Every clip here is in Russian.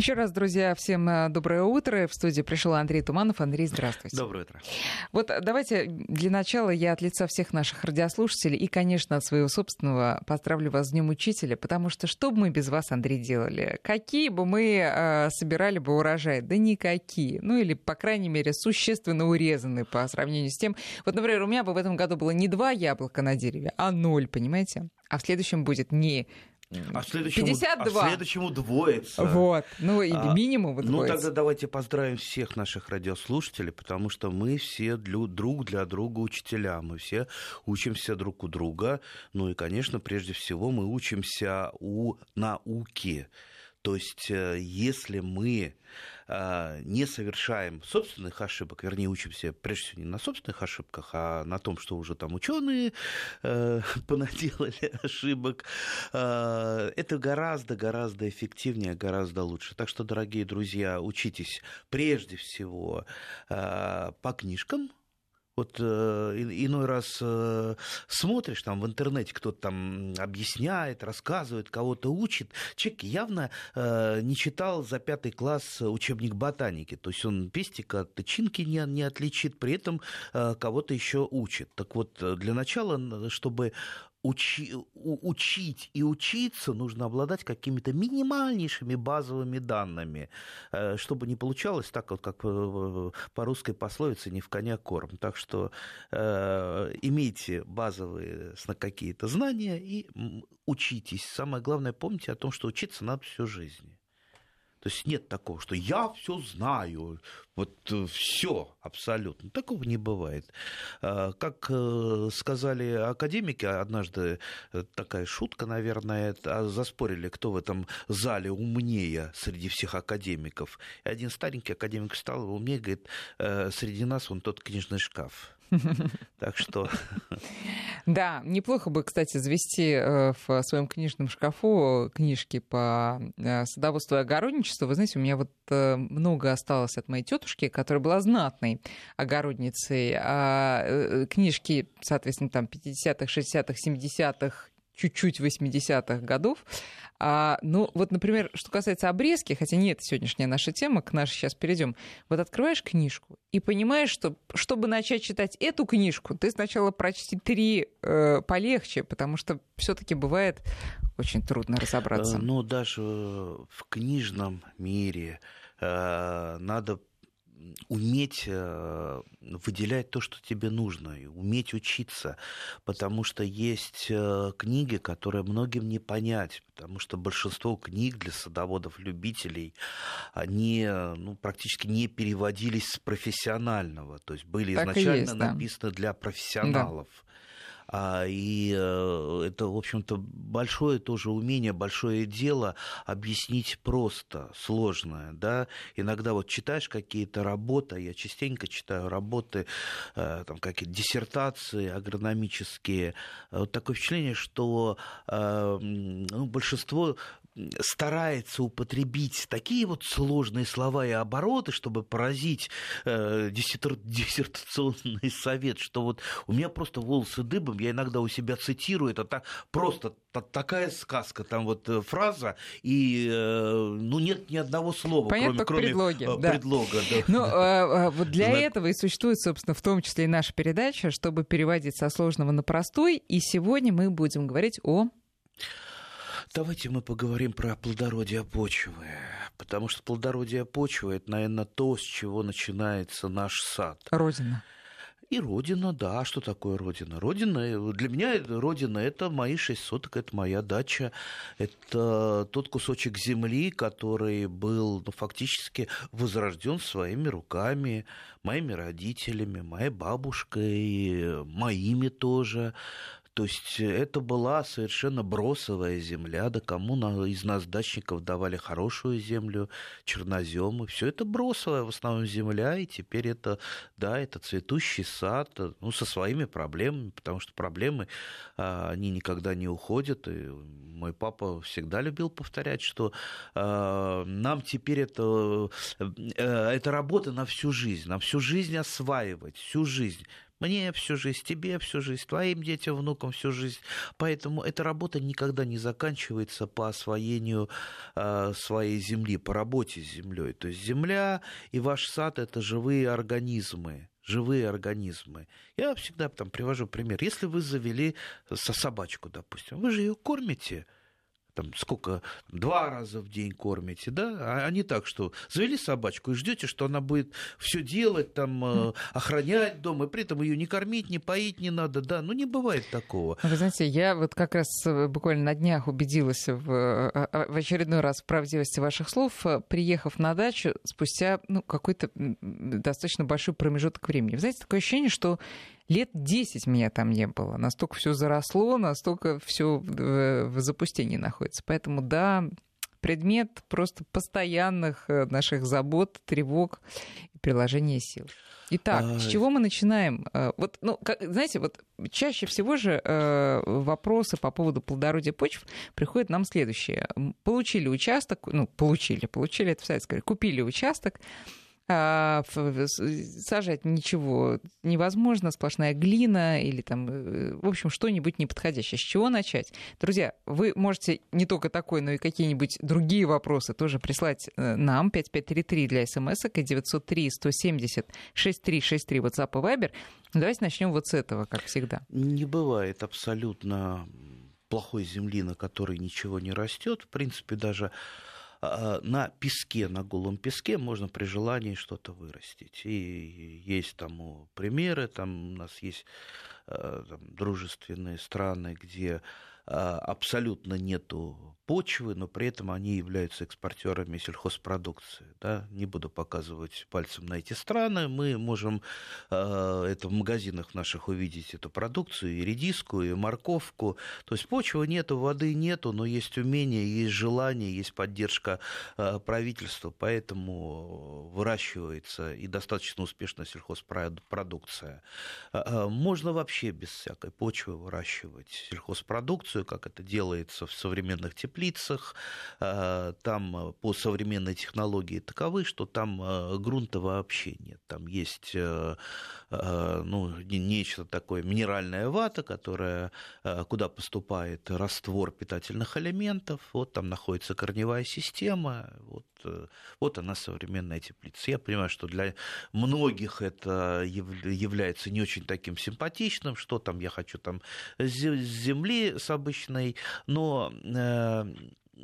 Еще раз, друзья, всем э, доброе утро. В студии пришел Андрей Туманов. Андрей, здравствуйте. Доброе утро. Вот давайте для начала я от лица всех наших радиослушателей и, конечно, от своего собственного поздравлю вас с Днем Учителя, потому что что бы мы без вас, Андрей, делали? Какие бы мы э, собирали бы урожай? Да никакие. Ну или, по крайней мере, существенно урезанные по сравнению с тем. Вот, например, у меня бы в этом году было не два яблока на дереве, а ноль, понимаете? А в следующем будет не а следующему, 52. А следующему двоется. Вот. Ну, и а, минимум Ну, тогда давайте поздравим всех наших радиослушателей, потому что мы все для, друг для друга учителя. Мы все учимся друг у друга. Ну и, конечно, прежде всего мы учимся у науки. То есть, э, если мы не совершаем собственных ошибок, вернее, учимся прежде всего не на собственных ошибках, а на том, что уже там ученые э, понаделали ошибок, это гораздо-гораздо эффективнее, гораздо лучше. Так что, дорогие друзья, учитесь прежде всего по книжкам, вот э, иной раз э, смотришь там в интернете, кто-то там объясняет, рассказывает, кого-то учит. Человек явно э, не читал за пятый класс учебник ботаники. То есть он пестика от тычинки не, не отличит, при этом э, кого-то еще учит. Так вот, для начала, чтобы учи, учить и учиться нужно обладать какими-то минимальнейшими базовыми данными, э, чтобы не получалось так, вот, как по русской пословице, не в коня корм. Так что э, имейте базовые какие-то знания и учитесь. Самое главное, помните о том, что учиться надо всю жизнь. То есть нет такого, что я все знаю, вот э, все абсолютно. Такого не бывает. А, как э, сказали академики, однажды э, такая шутка, наверное, а заспорили, кто в этом зале умнее среди всех академиков. И один старенький академик стал умнее, говорит, среди нас он тот книжный шкаф. Так что... Да, неплохо бы, кстати, завести э, в своем книжном шкафу книжки по э, садоводству и огородничеству. Вы знаете, у меня вот э, много осталось от моей тетушки, которая была знатной огородницей. А книжки, соответственно, там 50-х, 60-х, 70-х, чуть-чуть 80-х годов. А, ну, вот, например, что касается обрезки, хотя не это сегодняшняя наша тема, к нашей сейчас перейдем. Вот открываешь книжку и понимаешь, что чтобы начать читать эту книжку, ты сначала прочти три э, полегче, потому что все-таки бывает очень трудно разобраться. Э, ну, даже в книжном мире э, надо уметь э, выделять то, что тебе нужно, уметь учиться, потому что есть э, книги, которые многим не понять, потому что большинство книг для садоводов-любителей, они ну, практически не переводились с профессионального, то есть были так изначально есть, да. написаны для профессионалов. Да. А, и э, это, в общем-то, большое тоже умение, большое дело объяснить просто, сложное. Да? Иногда вот читаешь какие-то работы, я частенько читаю работы, э, там какие-то диссертации агрономические. Вот такое впечатление, что э, ну, большинство старается употребить такие вот сложные слова и обороты, чтобы поразить э, диссертационный совет, что вот у меня просто волосы дыбом, я иногда у себя цитирую, это так, просто та, такая сказка, там вот э, фраза, и э, ну нет ни одного слова, Понятно, кроме, кроме предлоги, э, да. предлога. Да. Ну, э, э, вот для этого и существует, собственно, в том числе и наша передача, чтобы переводить со сложного на простой, и сегодня мы будем говорить о Давайте мы поговорим про плодородие почвы, потому что плодородие почвы – это, наверное, то, с чего начинается наш сад. Родина. И родина, да. Что такое родина? Родина, для меня родина – это мои шесть соток, это моя дача, это тот кусочек земли, который был ну, фактически возрожден своими руками, моими родителями, моей бабушкой, моими тоже. То есть э, это была совершенно бросовая земля, да кому из нас дачников давали хорошую землю, черноземы, все это бросовая в основном земля, и теперь это, да, это цветущий сад, э, ну, со своими проблемами, потому что проблемы, а, они никогда не уходят, и мой папа всегда любил повторять, что а, нам теперь это, э, это работа на всю жизнь, на всю жизнь осваивать, всю жизнь Мне всю жизнь, тебе всю жизнь, твоим детям, внукам всю жизнь. Поэтому эта работа никогда не заканчивается по освоению э, своей земли, по работе с землей. То есть земля и ваш сад это живые организмы живые организмы. Я всегда там привожу пример. Если вы завели со собачку, допустим, вы же ее кормите, там сколько, два раза в день кормите, да, а не так, что завели собачку и ждете, что она будет все делать, там, э, охранять дом, и при этом ее не кормить, не поить не надо, да, ну не бывает такого. Вы знаете, я вот как раз э, буквально на днях убедилась в, э, в очередной раз в правдивости ваших слов, приехав на дачу спустя ну, какой-то достаточно большой промежуток времени. Вы знаете, такое ощущение, что лет 10 меня там не было. Настолько все заросло, настолько все в запустении находится. Поэтому да, предмет просто постоянных э, наших забот, тревог и приложения сил. Итак, а... с чего мы начинаем? Э, вот, ну, как, знаете, вот чаще всего же э, вопросы по поводу плодородия почв приходят нам следующие. Получили участок, ну, получили, получили, это в Советском купили участок, сажать ничего невозможно, сплошная глина или там, э, в общем, что-нибудь неподходящее. С чего начать? Друзья, вы можете не только такой, но и какие-нибудь другие вопросы тоже прислать э, нам, 5533 для смс и 903 170 6363 WhatsApp и Viber. Давайте начнем вот с этого, как всегда. Не бывает абсолютно плохой земли, на которой ничего не растет. В принципе, даже а, на песке, на голом песке можно при желании что-то вырастить. И есть тому примеры, там у нас есть а, там, дружественные страны, где а, абсолютно нету почвы, но при этом они являются экспортерами сельхозпродукции. Да? Не буду показывать пальцем на эти страны. Мы можем э, это в магазинах наших увидеть эту продукцию, и редиску, и морковку. То есть почвы нету, воды нету, но есть умение, есть желание, есть поддержка э, правительства, поэтому выращивается и достаточно успешно сельхозпродукция. Э, можно вообще без всякой почвы выращивать сельхозпродукцию, как это делается в современных теплицах теплицах, э, там э, по современной технологии таковы, что там э, грунта вообще нет. Там есть ну, нечто такое, минеральная вата, которая, куда поступает раствор питательных элементов, вот там находится корневая система, вот, вот она современная теплица. Я понимаю, что для многих это является не очень таким симпатичным, что там я хочу там с земли с обычной, но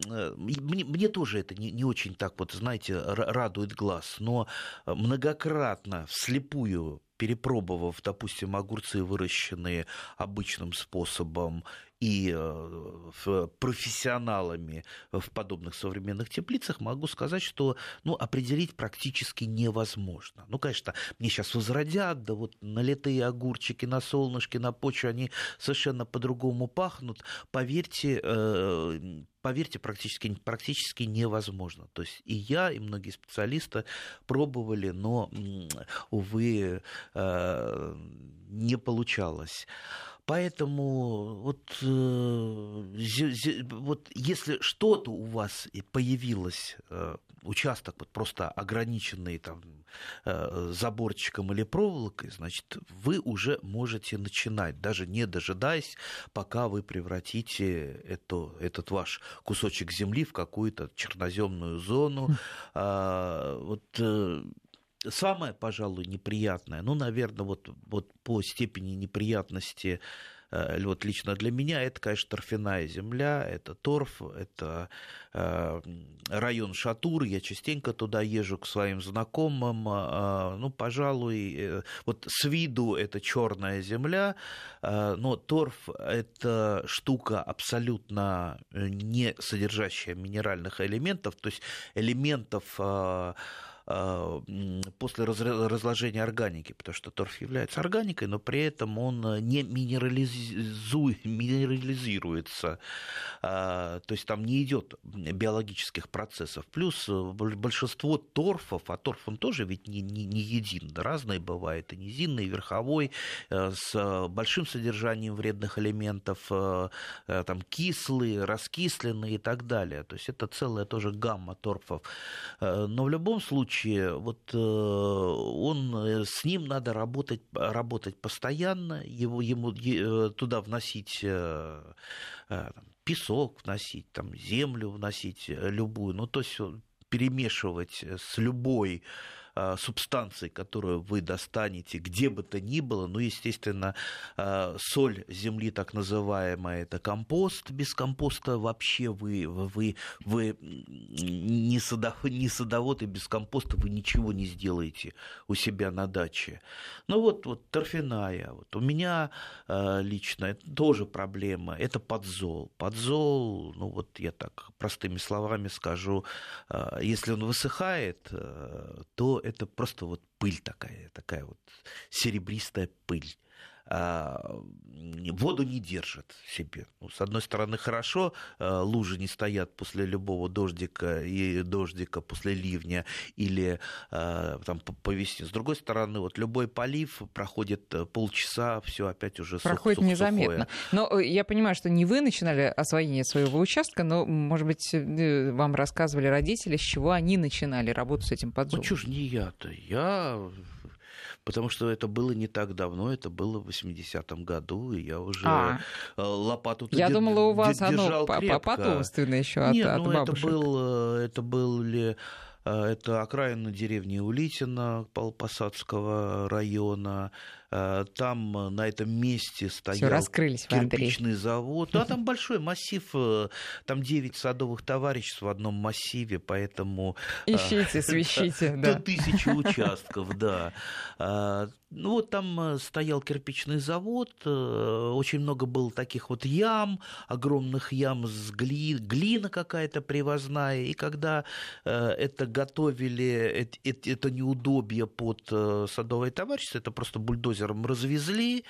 Э, мне, мне тоже это не, не очень так вот, знаете, радует глаз, но многократно вслепую перепробовав, допустим, огурцы, выращенные обычным способом, и э, профессионалами в подобных современных теплицах, могу сказать, что ну, определить практически невозможно. Ну, конечно, мне сейчас возродят, да вот налитые огурчики на солнышке, на почве, они совершенно по-другому пахнут. Поверьте, э, поверьте, практически, практически невозможно. То есть и я, и многие специалисты пробовали, но, увы, э, не получалось. Поэтому вот, э, вот если что-то у вас появилось, э, участок вот просто ограниченный там, заборчиком или проволокой, значит, вы уже можете начинать, даже не дожидаясь, пока вы превратите это, этот ваш кусочек земли в какую-то черноземную зону. А, вот самое, пожалуй, неприятное, ну, наверное, вот, вот по степени неприятности э, вот лично для меня это, конечно, торфяная земля, это торф, это э, район Шатур, я частенько туда езжу к своим знакомым, э, ну, пожалуй, вот с виду это черная земля, но торф это штука абсолютно не содержащая минеральных элементов, то есть элементов после разложения органики, потому что торф является органикой, но при этом он не минерализует, минерализируется, а, то есть там не идет биологических процессов. Плюс большинство торфов, а торф он тоже ведь не, не, не един, разные бывают, и низинный, и верховой, э, с большим содержанием вредных элементов, э, э, там кислые, раскисленные и так далее. То есть это целая тоже гамма торфов. Но в любом случае случае, вот он, с ним надо работать, работать постоянно, его, ему туда вносить песок вносить, там, землю вносить любую, ну, то есть перемешивать с любой а, субстанций, которую вы достанете где бы то ни было. Ну, естественно, а, соль земли, так называемая, это компост. Без компоста вообще вы, вы, вы не, садов, не садовод, и без компоста вы ничего не сделаете у себя на даче. Ну, вот, вот торфяная. Вот. У меня а, лично тоже проблема. Это подзол. Подзол, ну, вот я так простыми словами скажу, если он высыхает, то это просто вот пыль такая, такая вот серебристая пыль. А, воду не держит себе. Ну, с одной стороны, хорошо, а, лужи не стоят после любого дождика и дождика после ливня или а, там, по весне. С другой стороны, вот любой полив проходит э, полчаса, все опять уже Проходит сух, незаметно. Сухое. Но э, я понимаю, что не вы начинали освоение своего участка, но, может быть, э, вам рассказывали родители, с чего они начинали работу с этим подзором. Ну, ж не я-то? Я потому что это было не так давно, это было в 80-м году, и я уже а. Э, лопату Я думала, у вас оно потомственное еще от, Нет, от ну бабушек. это был, э, это были э, это окраина деревни Улитина Посадского района. Э, там э, на этом месте стоял раскрылись кирпичный завод. Да, там большой массив, э, там 9 садовых товариществ в одном массиве, поэтому... Ищите, свищите, да. До тысячи участков, да. Ну вот там стоял кирпичный завод, очень много было таких вот ям, огромных ям с гли... глина какая-то привозная, и когда это готовили, это неудобье под садовое товарищество, это просто бульдозер бульдозером развезли,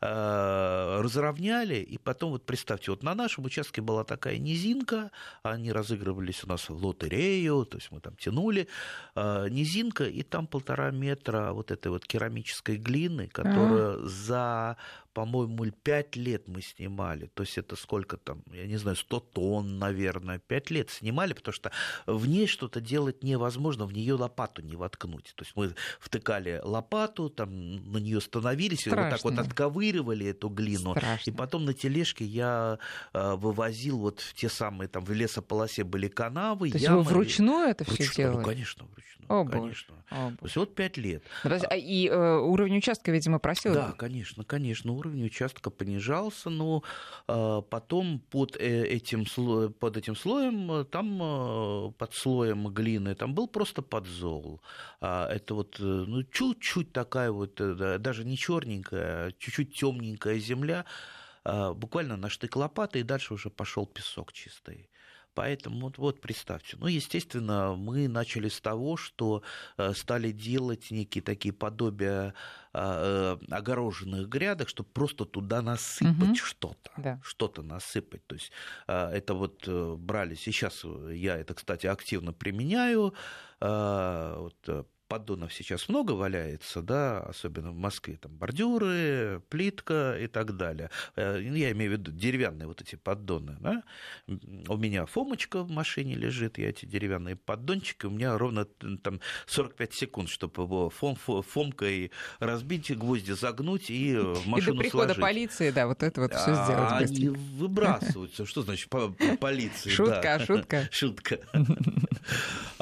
э, разровняли, и потом, вот представьте, вот на нашем участке была такая низинка, они разыгрывались у нас в лотерею, то есть мы там тянули, э, низинка, и там полтора метра вот этой вот керамической глины, которая а. за по-моему, 5 лет мы снимали. То есть это сколько там, я не знаю, 100 тонн, наверное, 5 лет снимали, потому что в ней что-то делать невозможно, в нее лопату не воткнуть. То есть мы втыкали лопату, там на нее становились, и вот так вот отковыривали эту глину. Страшно. И потом на тележке я э, вывозил вот в те самые, там в лесополосе были канавы, То ямы. есть вы вручную это все делали? Ну, конечно, вручную. О, конечно. О, То есть вот 5 лет. А и э, уровень участка, видимо, просил? Да, конечно, конечно уровень участка понижался, но а, потом под э, этим, под этим слоем, э, там э, под слоем глины, там был просто подзол. А, это вот ну, чуть-чуть такая вот, даже не черненькая, а чуть-чуть темненькая земля, буквально на штык лопаты, и дальше уже пошел песок чистый. Поэтому вот, вот представьте. Ну, естественно, мы начали с того, что э, стали делать некие такие подобия а, э, огороженных грядок, чтобы просто туда насыпать угу. что-то, да. что-то насыпать. То есть а, это вот э, брали сейчас, я это, кстати, активно применяю. А, вот, поддонов сейчас много валяется, да, особенно в Москве, там бордюры, плитка и так далее. Э, я имею в виду деревянные вот эти поддоны, да. У меня фомочка в машине лежит, я эти деревянные поддончики, у меня ровно там 45 секунд, чтобы его фом, фомкой разбить, гвозди загнуть и в машину И до прихода сложить. полиции, да, вот это вот все а, сделать. Они выбрасываются. Что значит по полиции? Шутка, шутка. Шутка.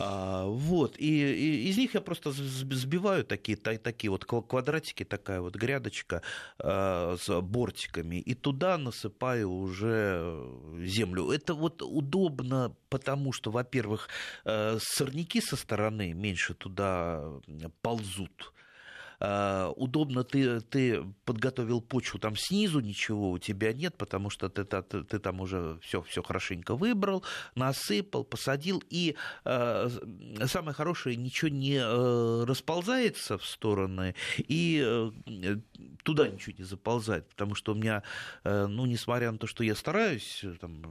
А, вот. И из них я просто просто сбиваю такие, такие вот квадратики, такая вот грядочка э, с бортиками, и туда насыпаю уже землю. Это вот удобно, потому что, во-первых, э, сорняки со стороны меньше туда ползут. А, удобно ты, ты подготовил почву там снизу, ничего у тебя нет, потому что ты, ты, ты там уже все, все хорошенько выбрал, насыпал, посадил, и э, самое хорошее, ничего не э, расползается в стороны, и э, туда ничего не заползает, потому что у меня, э, ну, несмотря на то, что я стараюсь там,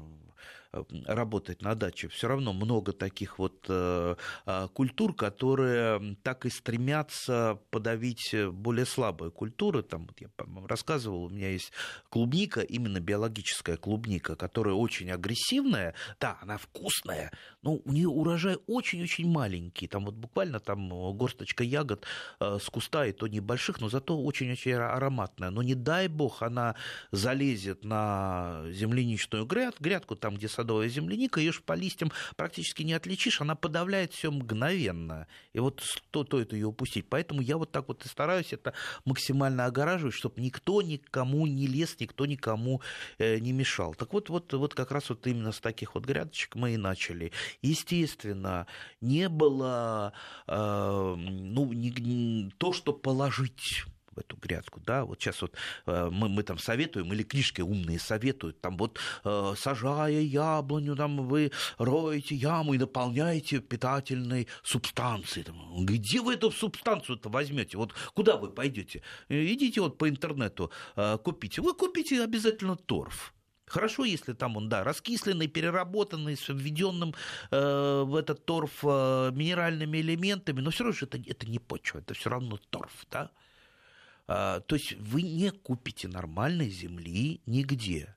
работать на даче, все равно много таких вот э, а, культур, которые так и стремятся подавить более слабые культуры. Там, вот я рассказывал, у меня есть клубника, именно биологическая клубника, которая очень агрессивная. Да, она вкусная, но у нее урожай очень-очень маленький. Там вот буквально там горсточка ягод э, с куста, и то небольших, но зато очень-очень ароматная. Но не дай бог она залезет на земляничную грядку, там, где садовая земляника, ее ж по листьям практически не отличишь, она подавляет все мгновенно. И вот стоит ее упустить. Поэтому я вот так вот и стараюсь это максимально огораживать, чтобы никто никому не лез, никто никому э, не мешал. Так вот, вот, вот как раз вот именно с таких вот грядочек мы и начали. Естественно, не было э, ну, не, не, то, что положить в эту грядку, да, вот сейчас вот э, мы, мы там советуем, или книжки умные советуют, там вот э, сажая яблоню, там вы роете яму и наполняете питательной субстанцией. Там, где вы эту субстанцию-то возьмете? Вот куда вы пойдете? Э, идите вот по интернету купите. Вы купите обязательно торф. Хорошо, если там он, да, раскисленный, переработанный, с введенным э, в этот торф э, минеральными элементами, но все равно это, это не почва, это все равно торф, да. А, то есть вы не купите нормальной земли нигде.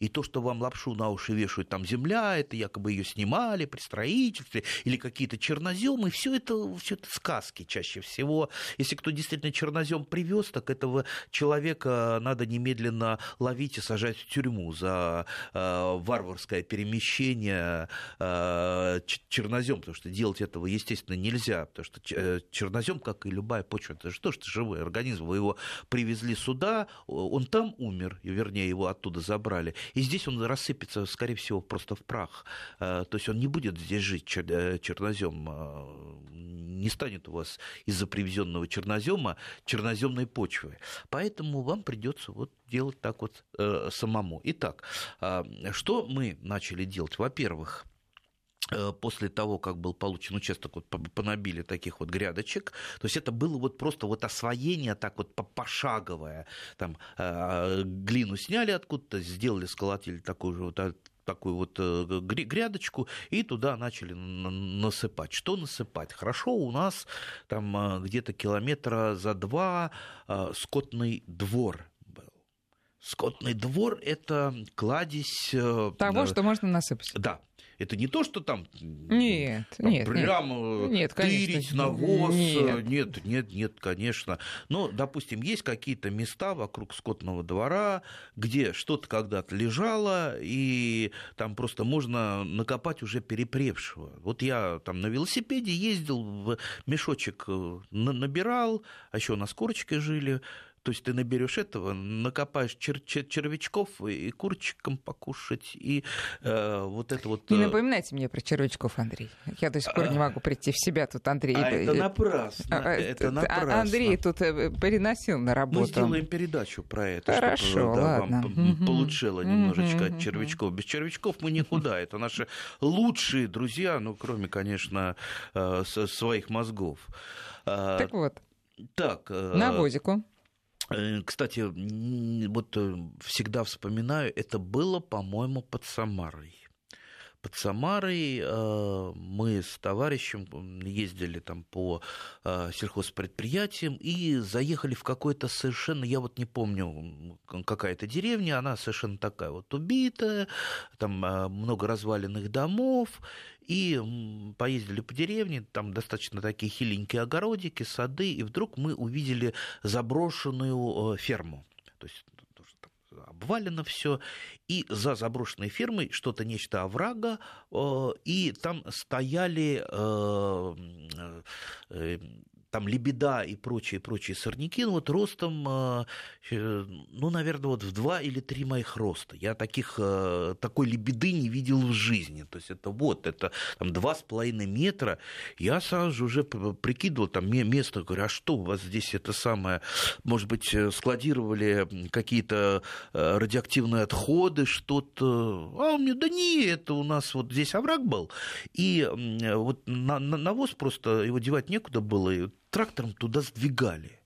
И то, что вам лапшу на уши вешают, там земля, это якобы ее снимали при строительстве, или какие-то черноземы, все это, все это сказки чаще всего. Если кто действительно чернозем привез, так этого человека надо немедленно ловить и сажать в тюрьму за э, варварское перемещение э, чернозем, потому что делать этого, естественно, нельзя, потому что э, чернозем, как и любая почва, это же тоже живой организм, вы его привезли сюда, он там умер, вернее, его оттуда забрали, и здесь он рассыпется, скорее всего, просто в прах. Э, то есть он не будет здесь жить, э, чернозем. Э, не станет у вас из-за привезенного чернозема черноземной почвы. Поэтому вам придется вот делать так вот самому. Итак, что мы начали делать? Во-первых, после того, как был получен участок, вот понабили таких вот грядочек. То есть это было вот просто вот освоение так вот пошаговое. Там э, глину сняли откуда-то, сделали, сколотили такую же вот а, такую вот э, грядочку и туда начали насыпать. Что насыпать? Хорошо, у нас там где-то километра за два скотный двор был. Скотный двор – это кладезь... Того, что можно насыпать. Да, это не то, что там нет, там, нет, прямо нет, тырить навоз. Нет. нет, нет, нет, конечно. Но, допустим, есть какие-то места вокруг скотного двора, где что-то когда-то лежало, и там просто можно накопать уже перепревшего. Вот я там на велосипеде ездил, в мешочек э, набирал, а еще на скорочке жили, то есть ты наберешь этого, накопаешь чер- чер- червячков и курчиком покушать, и э, вот это вот... Не э, напоминайте мне про червячков, Андрей. Я до сих пор не могу прийти в себя тут, Андрей. А это напрасно. А, это а, напрасно. Андрей тут э, переносил на работу. Мы сделаем передачу про это, Хорошо, чтобы да, ладно. вам угу. получило немножечко угу. от червячков. Без червячков мы никуда. Это наши лучшие друзья, ну, кроме, конечно, э, своих мозгов. Так вот. Так. Навозику. Э, кстати, вот э, всегда вспоминаю, это было, по-моему, под Самарой. Под Самарой э, мы с товарищем ездили там по сельхозпредприятиям и заехали в какой-то совершенно, я вот не помню, какая-то деревня, она совершенно такая вот убитая, там много разваленных домов, и поездили по деревне, там достаточно такие хиленькие огородики, сады, и вдруг мы увидели заброшенную э, ферму. То есть обвалено все, и за заброшенной фермой что-то нечто оврага, э, и там стояли э, там лебеда и прочие, прочие сорняки, ну вот ростом, э, э, ну, наверное, вот в два или три моих роста. Я таких, э, такой лебеды не видел в жизни. То есть это вот, это там два с половиной метра. Я сразу же уже прикидывал там место, говорю, а что у вас здесь это самое, может быть, складировали какие-то радиоактивные отходы, что-то. А он мне, да не, это у нас вот здесь овраг был. И вот на, навоз просто его девать некуда было, трактором туда сдвигали.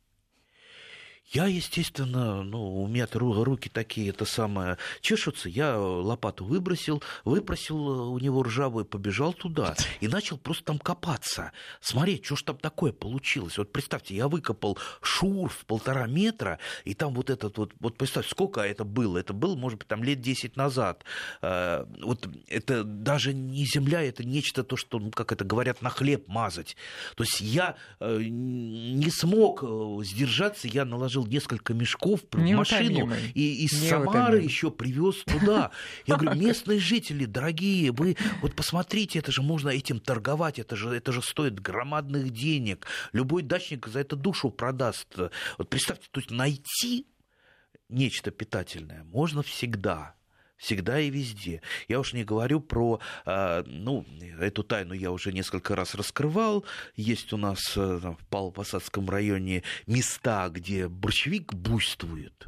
Я, естественно, ну, у меня руки такие, это самое, чешутся. Я лопату выбросил, выпросил у него ржавую, побежал туда и начал просто там копаться. Смотреть, что ж там такое получилось. Вот представьте, я выкопал шур в полтора метра, и там вот этот вот, вот представьте, сколько это было? Это было, может быть, там лет 10 назад. Э, вот это даже не земля, это нечто то, что, ну, как это говорят, на хлеб мазать. То есть я э, не смог э, сдержаться, я наложил несколько мешков в машину и из Самары еще привез туда. Я говорю, местные жители, дорогие, вы вот посмотрите, это же можно этим торговать, это же, это же стоит громадных денег. Любой дачник за это душу продаст. Вот представьте, то есть найти нечто питательное можно всегда всегда и везде. Я уж не говорю про, а, ну, эту тайну я уже несколько раз раскрывал. Есть у нас э, в Павлопосадском районе места, где борщевик буйствует.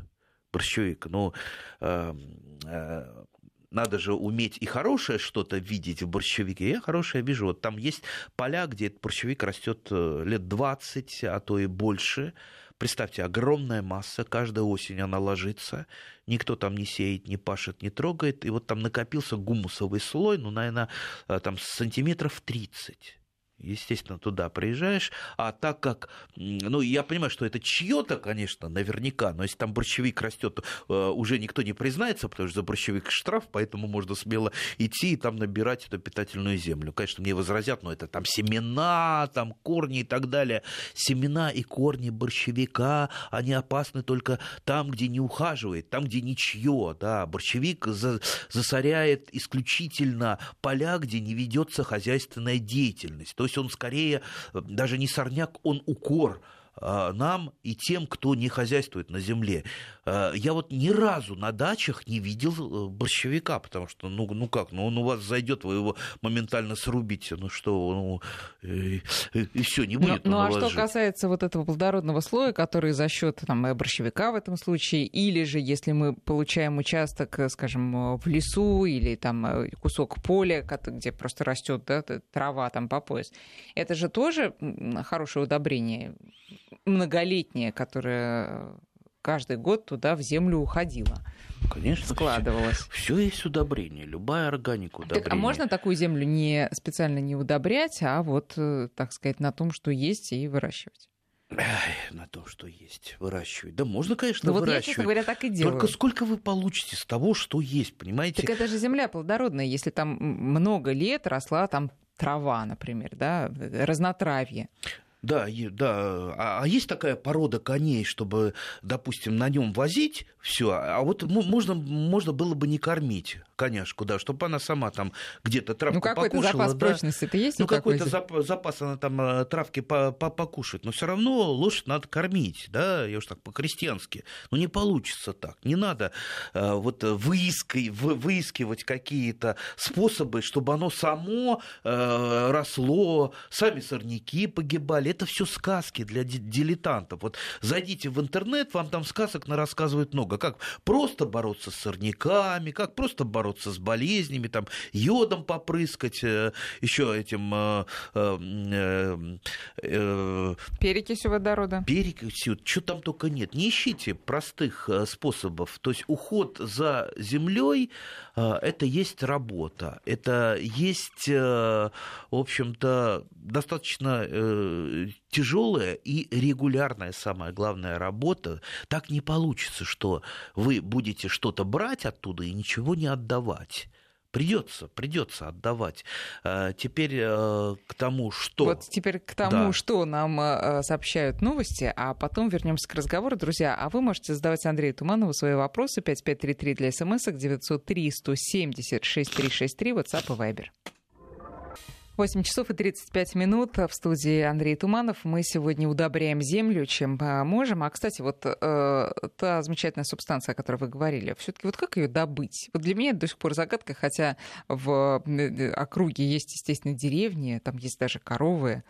Борщевик, ну, а, а, надо же уметь и хорошее что-то видеть в борщевике. Я хорошее вижу. Вот там есть поля, где этот борщевик растет э, лет 20, а то и больше. Представьте, огромная масса, каждая осень она ложится, никто там не сеет, не пашет, не трогает, и вот там накопился гумусовый слой, ну, наверное, э, там сантиметров 30 естественно, туда приезжаешь, а так как, ну, я понимаю, что это чье-то, конечно, наверняка, но если там борщевик растет, э, уже никто не признается, потому что за борщевик штраф, поэтому можно смело идти и там набирать эту питательную землю. Конечно, мне возразят, но это там семена, там корни и так далее. Семена и корни борщевика, они опасны только там, где не ухаживает, там, где ничье, да. Борщевик засоряет исключительно поля, где не ведется хозяйственная деятельность. То есть он скорее э, даже не сорняк, он укор нам и тем, кто не хозяйствует на земле. А, я вот ни разу на дачах не видел э, борщевика, потому что, ну, ну как, ну он у вас зайдет, вы его моментально срубите, ну что, ну, и, и, все, не будет. Ну, ну а что жить. касается вот этого плодородного слоя, который за счет там, борщевика в этом случае, или же если мы получаем участок, э, скажем, в лесу или там кусок поля, где просто растет да, трава там по пояс, это же тоже хорошее удобрение многолетняя, которая каждый год туда в землю уходила. Конечно, складывалось. Все есть удобрение, любая органика удобрение. Так, а можно такую землю не специально не удобрять, а вот, э, так сказать, на том, что есть, и выращивать? Ай, на том, что есть, выращивать. Да можно, конечно, ну, выращивать. Вот я, честно говоря, так и делаю. Только сколько вы получите с того, что есть, понимаете? Так это же земля плодородная. Если там много лет росла там трава, например, да, разнотравье. Да, да. А, а есть такая порода коней, чтобы, допустим, на нем возить все, а вот можно, можно было бы не кормить коняшку, да, чтобы она сама там где-то травку ну, какой-то покушала. запас да. прочности-то есть? Ну, какой-то зап- запас она там э, травки по -по покушает. Но все равно лошадь надо кормить, да, я уж так по-крестьянски. Ну, не получится так. Не надо э, вот выискивать, выискивать какие-то способы, чтобы оно само э, росло, сами сорняки погибали. Это все сказки для дилетантов. Вот зайдите в интернет, вам там сказок на рассказывают много. Как просто бороться с сорняками, как просто бороться с болезнями, там, йодом попрыскать, э, еще этим... Э, э, перекисью водорода. Перекисью, что там только нет. Не ищите простых способов. То есть уход за землей это есть работа. Это есть, в общем-то, достаточно тяжелая и регулярная, самая главная работа. Так не получится, что вы будете что-то брать оттуда и ничего не отдавать. Придется, придется отдавать. А, теперь э, к тому, что... Вот теперь к тому, да. что нам э, сообщают новости, а потом вернемся к разговору. Друзья, а вы можете задавать Андрею Туманову свои вопросы. 5533 для смс 903 170 6363, WhatsApp и Viber. 8 часов и 35 минут в студии Андрей Туманов. Мы сегодня удобряем землю, чем можем. А, кстати, вот э, та замечательная субстанция, о которой вы говорили, все таки вот как ее добыть? Вот для меня это до сих пор загадка, хотя в э, округе есть, естественно, деревни, там есть даже коровы.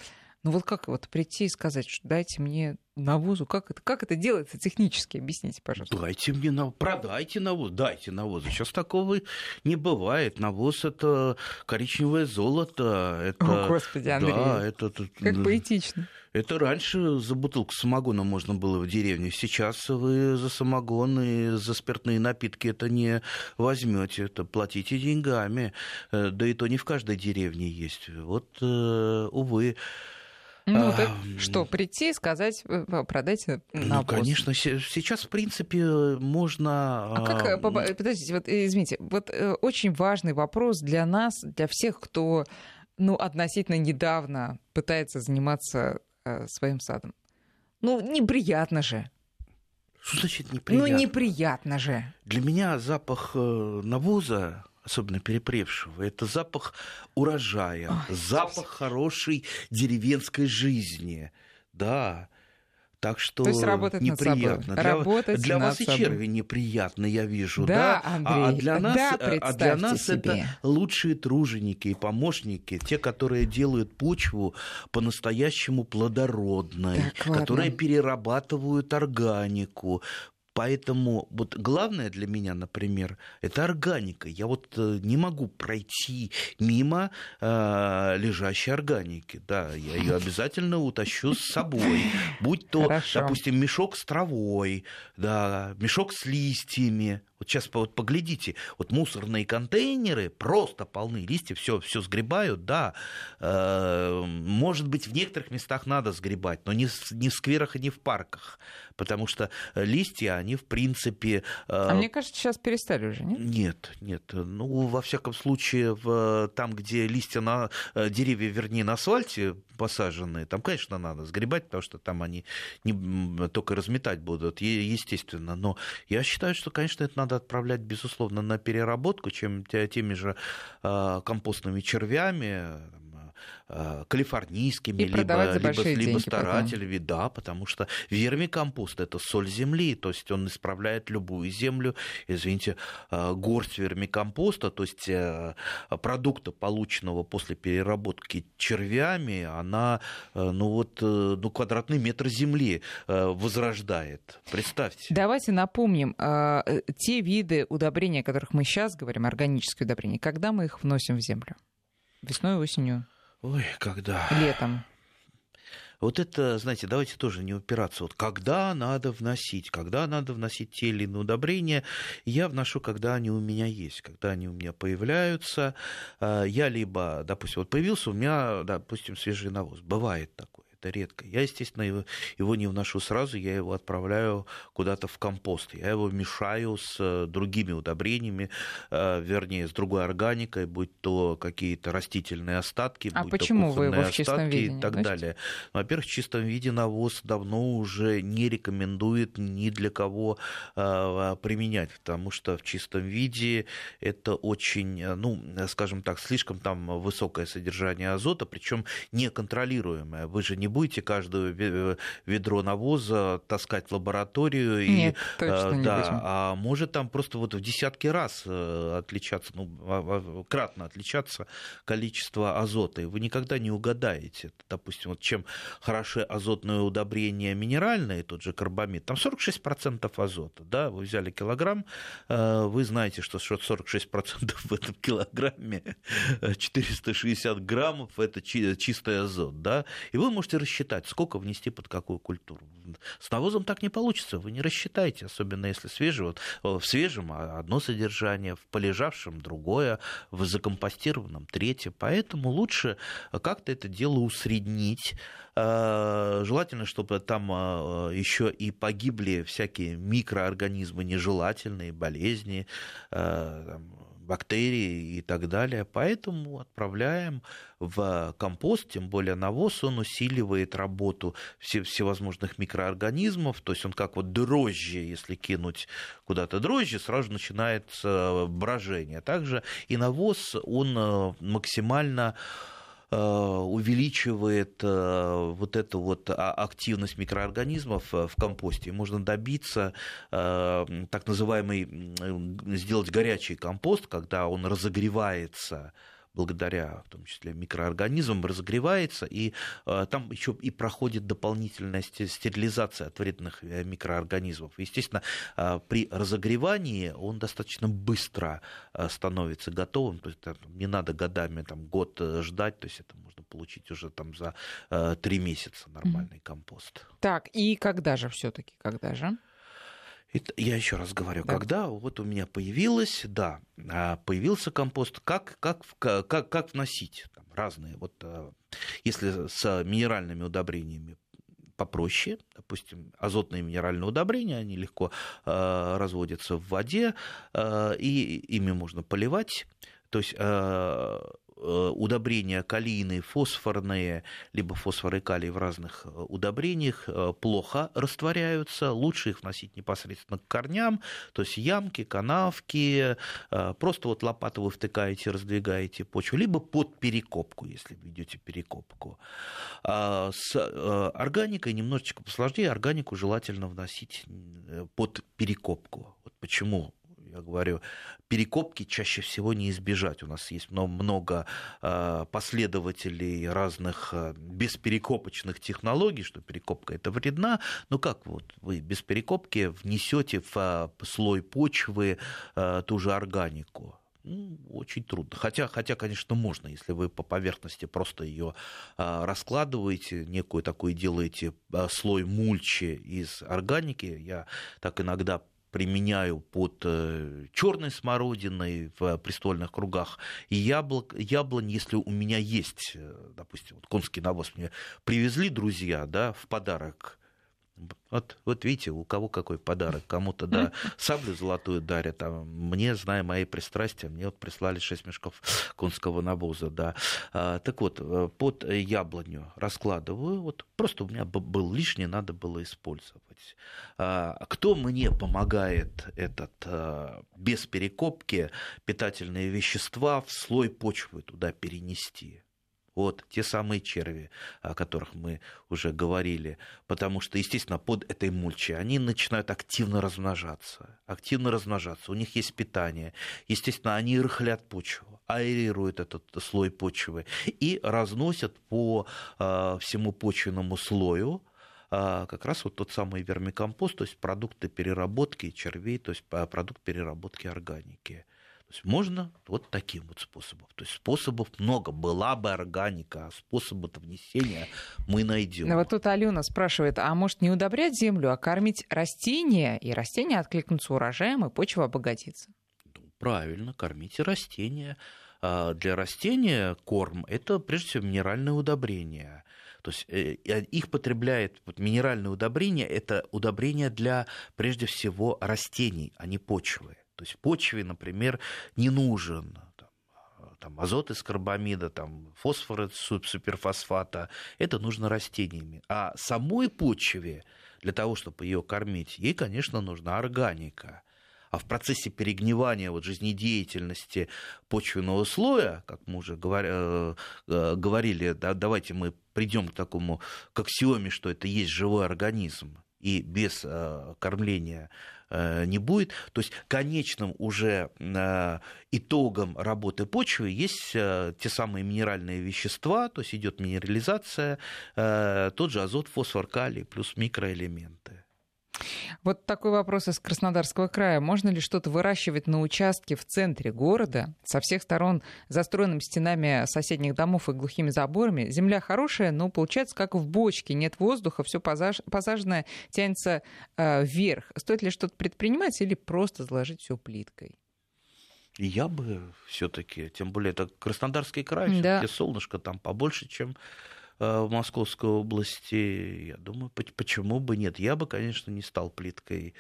Ну вот как вот прийти и сказать, что дайте мне навозу, как это, как это делается технически? Объясните, пожалуйста. Дайте мне навоз, продайте навоз, дайте навоз. Сейчас такого не бывает. Навоз – это коричневое золото. Это, О, Господи, Андрей, да, это, как поэтично. Это раньше за бутылку самогона можно было в деревне. Сейчас вы за самогон и за спиртные напитки это не возьмете. Это платите деньгами. Э, да и то не в каждой деревне есть. Вот, э, увы. Ну, так что, прийти и сказать, э, продайте на Ну, конечно, сейчас, в принципе, можно... А как, подождите, вот, извините, вот очень важный вопрос для нас, для всех, кто ну, относительно недавно пытается заниматься э, своим садом. Ну, неприятно же. Что значит неприятно? Ну, неприятно же. Для меня запах э, навоза, особенно перепревшего, это запах урожая, Ой, запах хорошей деревенской жизни. Да, так что То есть работать неприятно. Над собой. Для, для вас собой. и черви неприятно, я вижу. Да, да? Андрей, а для нас, да, а для нас себе. это лучшие труженики и помощники, те, которые делают почву по-настоящему плодородной, так, которые перерабатывают органику, Поэтому вот главное для меня, например, это органика. Я вот э, не могу пройти мимо э, лежащей органики. Да, я ее обязательно утащу с собой. Будь то, Хорошо. допустим, мешок с травой, да, мешок с листьями. Вот сейчас вот поглядите, вот мусорные контейнеры просто полны листьев, все, все сгребают, да. Э, может быть, в некоторых местах надо сгребать, но не, не в скверах и не в парках, потому что листья, они в принципе... Э, а мне кажется, сейчас перестали уже, нет? Нет, нет. Ну, во всяком случае, в, там, где листья на э, деревья, вернее, на асфальте посаженные, там, конечно, надо сгребать, потому что там они не, только разметать будут, естественно. Но я считаю, что, конечно, это надо надо отправлять, безусловно, на переработку, чем теми же а, компостными червями, калифорнийскими, и либо, либо, либо старателями, потом. да, потому что вермикомпост это соль земли, то есть он исправляет любую землю, извините, э, горсть вермикомпоста, то есть э, продукта, полученного после переработки червями, она, ну вот, ну, квадратный метр земли возрождает. Представьте. Давайте напомним, те виды удобрения, о которых мы сейчас говорим, органические удобрения, когда мы их вносим в землю? Весной, осенью? Ой, когда? Летом. Вот это, знаете, давайте тоже не упираться. Вот когда надо вносить, когда надо вносить те или иные удобрения, я вношу, когда они у меня есть, когда они у меня появляются. А, я либо, допустим, вот появился у меня, допустим, свежий навоз. Бывает такое это редко. Я, естественно, его, его не вношу сразу, я его отправляю куда-то в компост. Я его мешаю с э, другими удобрениями, э, вернее, с другой органикой, будь то какие-то растительные остатки, а будь почему то вы его в чистом виде и так носите? далее. Во-первых, в чистом виде навоз давно уже не рекомендует ни для кого э, применять, потому что в чистом виде это очень, ну, скажем так, слишком там высокое содержание азота, причем неконтролируемое. Вы же не будете каждое ведро навоза таскать в лабораторию. Нет, и, точно не да, будем. А может там просто вот в десятки раз э, отличаться, ну, кратно отличаться количество азота. И вы никогда не угадаете. Допустим, вот чем хороши азотные удобрения минеральные, тот же карбамид, там 46% азота. Да? Вы взяли килограмм, э, вы знаете, что 46% в этом килограмме 460 граммов это чистый азот. Да? И вы можете рассчитать, сколько внести под какую культуру. С навозом так не получится, вы не рассчитаете, особенно если свежий. Вот в свежем одно содержание, в полежавшем другое, в закомпостированном третье. Поэтому лучше как-то это дело усреднить. Э, желательно, чтобы там э, еще и погибли всякие микроорганизмы нежелательные, болезни, э, бактерии и так далее. Поэтому отправляем в компост, тем более навоз, он усиливает работу всевозможных микроорганизмов, то есть он как вот дрожжи, если кинуть куда-то дрожжи, сразу начинается брожение. Также и навоз, он э, максимально увеличивает э, вот эту вот а, активность микроорганизмов в компосте. Можно добиться так называемый, сделать горячий компост, когда он разогревается благодаря в том числе микроорганизмам разогревается, и э, там еще и проходит дополнительная стерилизация от вредных э, микроорганизмов. Естественно, э, при разогревании он достаточно быстро становится готовым, то есть там, не надо годами, там, год ждать, то есть это можно получить уже там за три месяца нормальный компост. Так, и когда же все-таки, когда же? Я еще раз говорю, да. когда вот у меня появилось, да, а, появился компост, как, как, как, как вносить? Там разные. Вот а, если с минеральными удобрениями попроще, допустим, азотные минеральные удобрения, они легко э, разводятся в воде, э, и ими можно поливать. То есть Э, удобрения калийные, фосфорные, либо фосфор и калий в разных э, удобрениях э, плохо растворяются, лучше их вносить непосредственно к корням, то есть ямки, канавки, просто вот лопату вы втыкаете, раздвигаете почву, либо под перекопку, если ведете перекопку. А с органикой немножечко посложнее, органику желательно вносить под перекопку. Вот почему я говорю, перекопки чаще всего не избежать. У нас есть много а, последователей разных а, бесперекопочных технологий, что перекопка это вредна. Но как вот вы без перекопки внесете в а, слой почвы ту же органику? Ну, очень трудно. Хотя, хотя, конечно, можно, если вы по поверхности просто ее раскладываете, некую такую делаете слой мульчи из органики. Я так иногда применяю под э, черной смородиной в престольных кругах. И яблок, яблонь, если у меня есть, э, допустим, вот конский навоз мне привезли друзья да, в подарок вот, вот видите, у кого какой подарок. Кому-то, да, саблю золотую дарят, а мне, зная мои пристрастия, мне вот прислали 6 мешков конского навоза, да. А, так вот, э, под яблоню раскладываю, вот просто у меня был лишний, надо было использовать. А, кто мне помогает этот а, без перекопки питательные вещества в слой почвы туда перенести? Вот те самые черви, о которых мы уже говорили. Потому что, естественно, под этой мульчей они начинают активно размножаться. Активно размножаться. У них есть питание. Естественно, они рыхлят почву, аэрируют этот слой почвы и разносят по э, всему почвенному слою а, как раз вот тот самый вермикомпост, то есть продукты переработки червей, то есть продукт переработки органики. То есть можно вот таким вот способом. То есть способов много. Была бы органика, а способы внесения мы найдем. Ну, вот тут Алена спрашивает, а может не удобрять землю, а кормить растения, и растения откликнутся урожаем, и почва обогатится? Ну, правильно, кормите растения. А для растения корм – это прежде всего минеральное удобрение. То есть э, их потребляет вот, минеральное удобрение – это удобрение для, прежде всего, растений, а не почвы. То есть почве, например, не нужен там, азот из карбамида, там, фосфор из суперфосфата. Это нужно растениями. А самой почве, для того, чтобы ее кормить, ей, конечно, нужна органика. А в процессе перегнивания вот, жизнедеятельности почвенного слоя, как мы уже говоря, э, э, говорили, да, давайте мы придем к такому к аксиоме, что это есть живой организм, и без э, кормления Э, не будет. То есть конечным уже э, итогом работы почвы есть э, те самые минеральные вещества, то есть идет минерализация, тот же азот, фосфор, калий плюс микроэлементы. Вот такой вопрос из Краснодарского края. Можно ли что-то выращивать на участке в центре города, со всех сторон застроенным стенами соседних домов и глухими заборами? Земля хорошая, но получается как в бочке. Нет воздуха, все посаженное тянется э, вверх. Стоит ли что-то предпринимать или просто заложить все плиткой? Я бы все-таки, тем более это Краснодарский край, да. все-таки солнышко там побольше, чем в Московской области, я думаю, почему бы нет. Я бы, конечно, не стал плиткой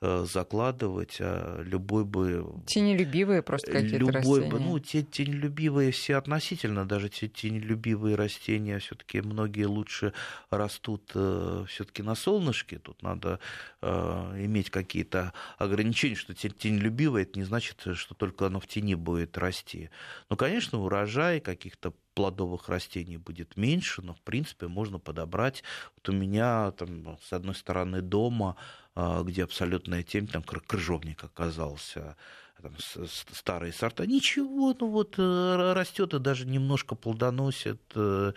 э, закладывать, а любой бы... Тенелюбивые просто какие-то любой растения. Бы, ну, те тенелюбивые все относительно, даже те тенелюбивые растения все таки многие лучше растут э, все таки на солнышке. Тут надо иметь какие-то ограничения, что тенелюбивое, это не значит, что только оно в тени будет расти. Но, конечно, урожай каких-то плодовых растений будет меньше, но, в принципе, можно подобрать. Вот у меня, там, с одной стороны, дома, где абсолютная тень, там крыжовник оказался, там, старые сорта, ничего, ну вот э, растет и даже немножко плодоносит, э,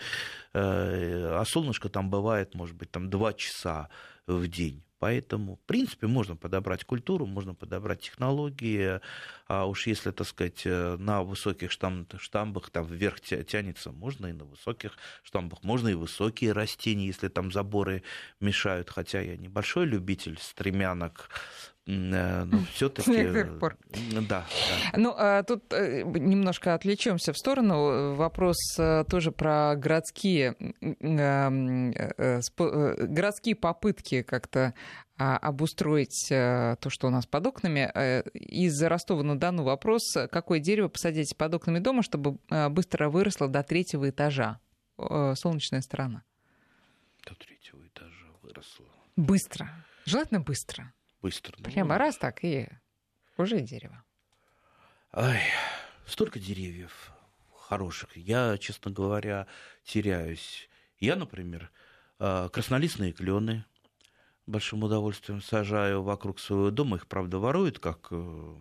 э, а солнышко там бывает, может быть, там два часа в день. Поэтому, в принципе, можно подобрать культуру, можно подобрать технологии, а уж если, так сказать, на высоких штамбах там вверх тянется, можно и на высоких штамбах, можно и высокие растения, если там заборы мешают, хотя я небольшой любитель стремянок, Э, ну, все-таки... Да, да. Ну, а тут э, немножко отвлечемся в сторону. Вопрос э, тоже про городские, городские попытки как-то а, обустроить то, что у нас под окнами. Из Ростова-на-Дону вопрос, какое дерево посадить под окнами дома, чтобы быстро выросло до третьего этажа? Солнечная сторона. До третьего этажа выросло. Быстро. Желательно быстро быстро. Прямо ну, раз так и уже дерево. Ай, столько деревьев хороших. Я, честно говоря, теряюсь. Я, например, а, краснолистные клены большим удовольствием сажаю вокруг своего дома. Их, правда, воруют, как э,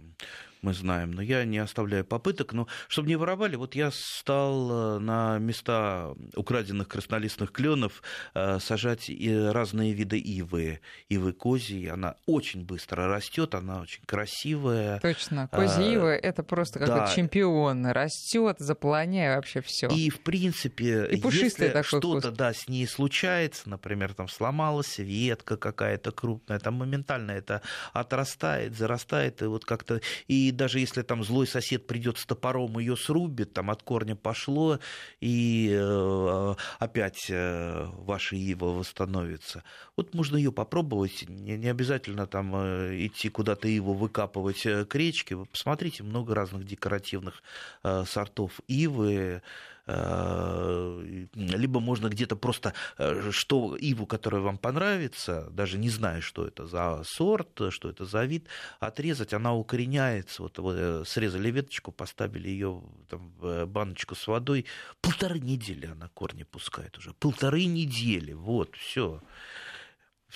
мы знаем, но я не оставляю попыток. Но чтобы не воровали, вот я стал э, на места украденных краснолистных кленов э, сажать разные виды ивы. Ивы козьей, она очень быстро растет, она очень красивая. Точно, козья а, ива это просто какой-то да. чемпион, растет, заполоняя вообще все. И в принципе, и если что-то да, с ней случается, например, там сломалась ветка какая-то крупная, там моментально это отрастает, зарастает, и вот как-то и даже если там злой сосед придет с топором, ее срубит, там от корня пошло, и э, опять э, ваша ива восстановится. Вот можно ее попробовать, не, обязательно там э, идти куда-то иву выкапывать к речке. Посмотрите, много разных декоративных сортов ивы, либо можно где-то просто э, что иву, которая вам понравится, даже не зная, что это за сорт, что это за вид, отрезать, она укореняется. Вот, вот э, срезали веточку, поставили ее в баночку с водой, полторы недели она корни пускает уже, полторы недели, вот, все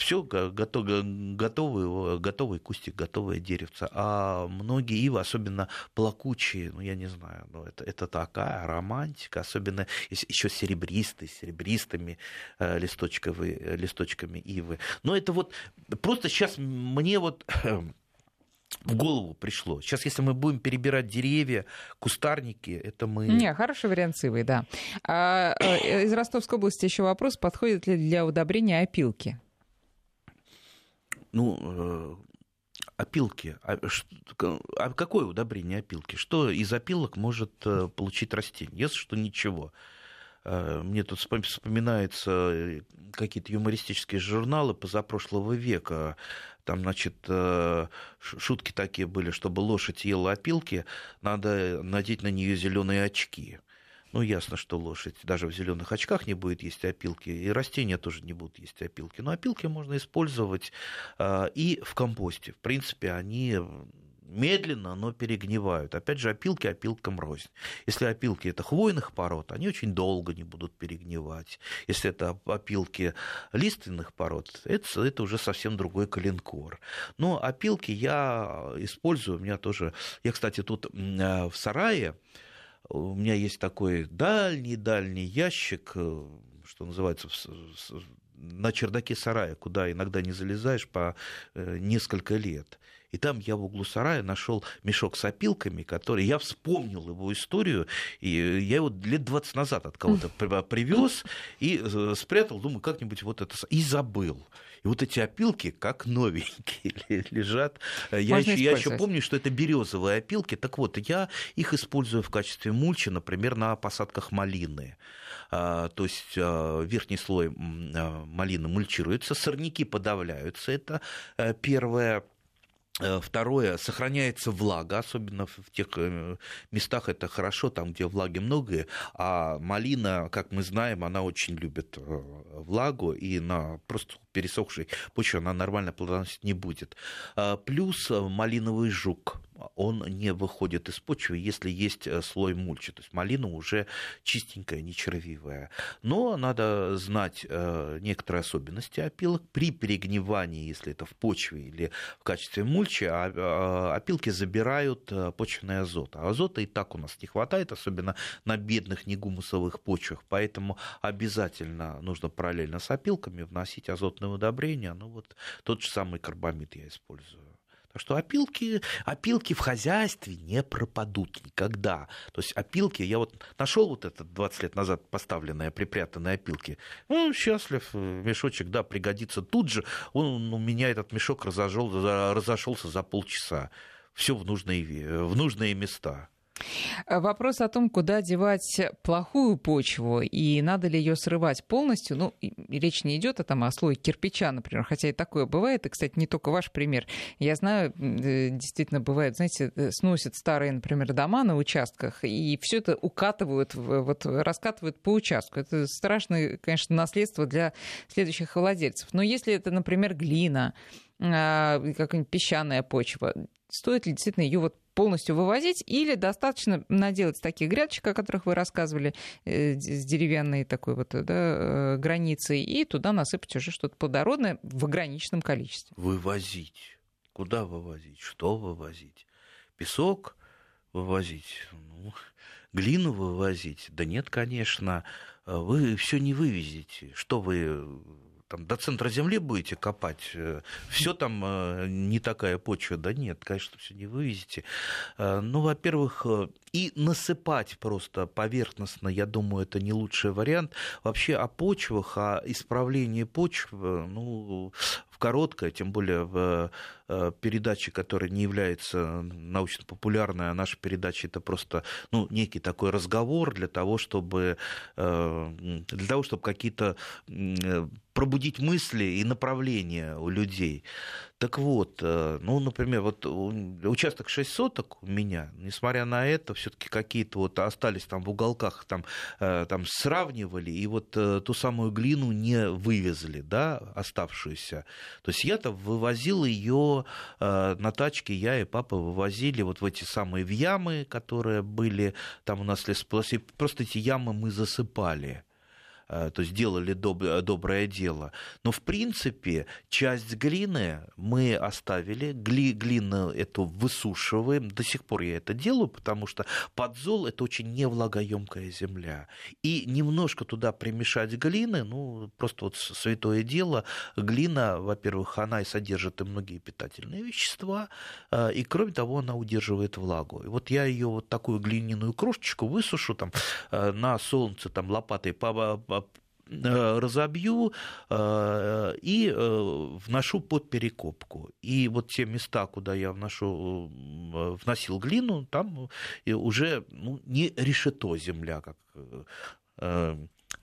все готовый, готовый, готовый кустик, готовое деревце. А многие ивы, особенно плакучие, ну, я не знаю, ну, это, это такая романтика, особенно еще серебристые, серебристыми э, листочками, листочками ивы. Но это вот просто сейчас мне вот в голову пришло. Сейчас, если мы будем перебирать деревья, кустарники, это мы... Не, хороший вариант сывы, да. А, э, из Ростовской области еще вопрос, подходит ли для удобрения опилки? Ну, э, опилки. А, а какое удобрение опилки? Что из опилок может э, получить растение? Если что, ничего. Э, мне тут вспоминаются какие-то юмористические журналы позапрошлого века. Там, значит, шутки такие были, чтобы лошадь ела опилки, надо надеть на нее зеленые очки. Ну, ясно, что лошадь даже в зеленых очках не будет есть опилки, и растения тоже не будут есть опилки. Но опилки можно использовать э, и в компосте. В принципе, они медленно, но перегнивают. Опять же, опилки опилкам рознь. Если опилки это хвойных пород, они очень долго не будут перегнивать. Если это опилки лиственных пород, это, это уже совсем другой коленкор. Но опилки я использую, у меня тоже... Я, кстати, тут э, в сарае у меня есть такой дальний-дальний ящик, э, что называется, на чердаке сарая, куда иногда не залезаешь по э, несколько лет. И там я в углу сарая нашел мешок с опилками, который я вспомнил его историю, и я его лет 20 назад от кого-то привез и э, спрятал, думаю, как-нибудь вот это... И забыл. И вот эти опилки, как новенькие, лежат. Я еще, я еще помню, что это березовые опилки. Так вот, я их использую в качестве мульчи, например, на посадках малины. А, то есть а, верхний слой а, малины мульчируется, сорняки подавляются. Это э, первое Э, второе, сохраняется влага, особенно в тех э, местах это хорошо, там, где влаги много, а малина, как мы знаем, она очень любит э, влагу, и на просто пересохшей почве она нормально плодоносить не будет. Плюс малиновый жук он не выходит из почвы, если есть э, слой мульчи. То есть малина уже чистенькая, не червивая. Но надо знать э, некоторые особенности опилок. При перегнивании, если это в почве или в качестве мульчи, а, а, опилки забирают э, почвенный азот. А азота и так у нас не хватает, особенно на бедных негумусовых почвах. Поэтому обязательно нужно параллельно с опилками вносить азотные удобрения. Ну вот тот же самый карбамид я использую. Так что опилки, опилки в хозяйстве не пропадут никогда. То есть опилки, я вот нашел вот этот 20 лет назад поставленные, припрятанные опилки. Ну, счастлив, мешочек, да, пригодится тут же. Он, у меня этот мешок разошел, разошелся за полчаса. Все в нужные, в нужные места. Э, вопрос о том, куда девать плохую почву и надо ли ее срывать полностью. Ну, речь не идет о, там, о слое кирпича, например, хотя и такое бывает. И, кстати, не только ваш пример. Я знаю, э, действительно бывает, знаете, э, сносят старые, например, дома на участках и все это укатывают, вот раскатывают по участку. Это страшное, конечно, наследство для следующих владельцев. Но если это, например, глина, а, какая-нибудь песчаная почва, стоит ли действительно ее вот полностью вывозить, или достаточно наделать таких грядочек, о которых вы рассказывали, э, с деревянной такой вот да, э, границей, и туда насыпать уже что-то плодородное в ограниченном количестве. Вывозить. Куда вывозить? Что вывозить? Песок вывозить? Ну, глину вывозить? Да нет, конечно. Вы все не вывезете. Что вы там, до центра земли будете копать, э, все там э, не такая почва, да нет, конечно, все не вывезете. Э, ну, во-первых, и насыпать просто поверхностно, я думаю, это не лучший вариант. Вообще о почвах, о исправлении почв, ну, в короткое, тем более в передаче, которая не является научно-популярной, а наша передача это просто ну, некий такой разговор для того, чтобы, для того, чтобы какие-то пробудить мысли и направления у людей. Так вот, э, ну, например, вот участок 6 соток у меня, несмотря на это, все-таки какие-то вот остались там в уголках, там, э, там сравнивали, и вот э, ту самую глину не вывезли, да, оставшуюся. То есть я-то вывозил ее на тачке, я и папа вывозили вот в эти самые в ямы, которые были там у нас лесополосе, просто эти ямы мы засыпали. Э, то есть делали доб- доброе дело. Но, в принципе, часть глины мы оставили, Гли- глину эту высушиваем, до сих пор я это делаю, потому что подзол – это очень невлагоемкая земля. И немножко туда примешать глины, ну, просто вот святое дело, глина, во-первых, она и содержит и многие питательные вещества, э, и, кроме того, она удерживает влагу. И вот я ее вот такую глиняную крошечку высушу там э, на солнце там лопатой по Э, разобью э, и э, вношу под перекопку. И вот те места, куда я вношу, вносил глину, там уже ну, не решето земля, как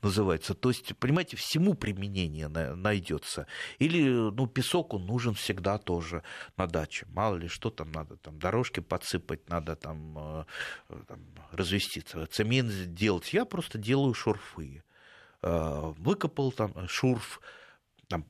называется. То есть, понимаете, всему применение найдется. Или, ну, песок, он нужен всегда тоже на даче. Мало ли, что там надо, там дорожки подсыпать, надо там, там развести, цемент сделать. Я просто делаю шурфы. Э, выкопал там шурф, там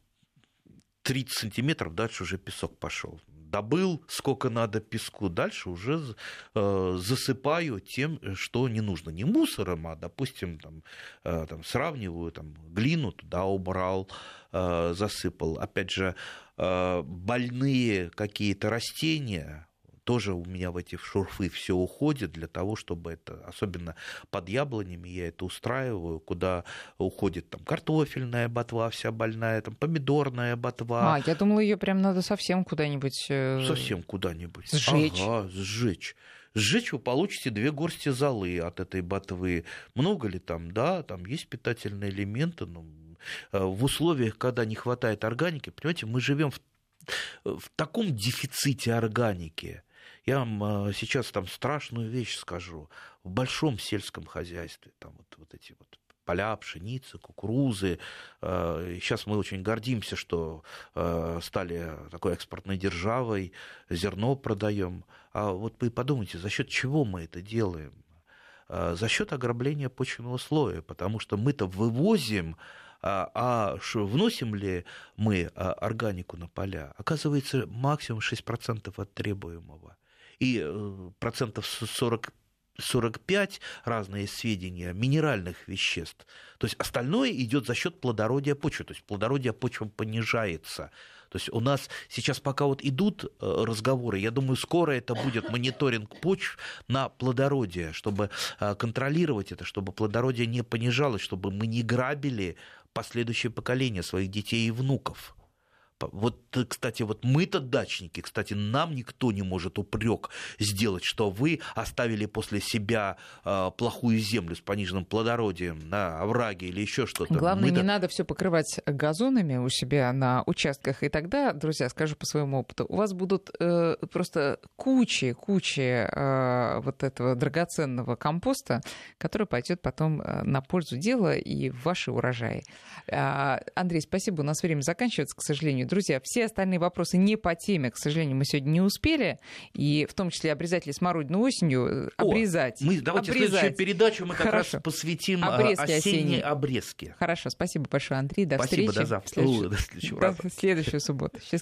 30 сантиметров, дальше уже песок пошел. Добыл, сколько надо песку, дальше уже э, засыпаю тем, что не нужно. Не мусором, а, допустим, там, э, там, сравниваю, там, глину туда убрал, засыпал. Опять же, больные какие-то растения, тоже у меня в эти шурфы все уходит для того, чтобы это, особенно под яблонями я это устраиваю, куда уходит там картофельная ботва вся больная, там помидорная ботва. А, я думала, ее прям надо совсем куда-нибудь... Э, совсем куда-нибудь. Сжечь. Ага, сжечь сжечь вы получите две горсти золы от этой ботвы. Много ли там? Да, там есть питательные элементы, но э, в условиях, когда не хватает органики, понимаете, мы живем в, в таком дефиците органики. Я вам а, сейчас там страшную вещь скажу. В большом сельском хозяйстве, там вот, вот эти вот поля пшеницы, кукурузы. Сейчас а, мы очень гордимся, что а, стали такой экспортной державой, зерно продаем. А вот вы подумайте, за счет чего мы это делаем? За счет ограбления почвенного слоя, потому что мы-то вывозим а вносим ли мы органику на поля? Оказывается, максимум 6% от требуемого. И процентов 40 45 разные сведения минеральных веществ. То есть остальное идет за счет плодородия почвы. То есть плодородие почвы понижается. То есть у нас сейчас пока вот идут э, разговоры, я думаю, скоро это будет мониторинг почв на плодородие, чтобы э, контролировать это, чтобы плодородие не понижалось, чтобы мы не грабили последующее поколение своих детей и внуков. Вот, э, кстати, вот мы-то дачники, кстати, нам никто не может упрек сделать, что вы оставили после себя э, плохую землю с пониженным плодородием, на овраги или еще что-то. Главное, мы не надо все покрывать газонами у себя на участках, и тогда, друзья, скажу по своему опыту, у вас будут э, просто кучи, кучи э, вот этого драгоценного компоста, который пойдет потом э, на пользу дела и в ваши урожаи. Э, Андрей, спасибо, у нас время заканчивается, к сожалению. Друзья, все остальные вопросы не по теме, к сожалению, мы сегодня не успели. И в том числе обрезать ли смородину осенью, О, обрезать. Мы, давайте обрезать. следующую передачу мы как Хорошо. раз посвятим а, Обрезки осенней осенние. обрезки. Хорошо, спасибо большое, Андрей. До Спасибо, встречи. до завтра. в следующую- О, до следующего до раза. следующую субботу. Счастливо.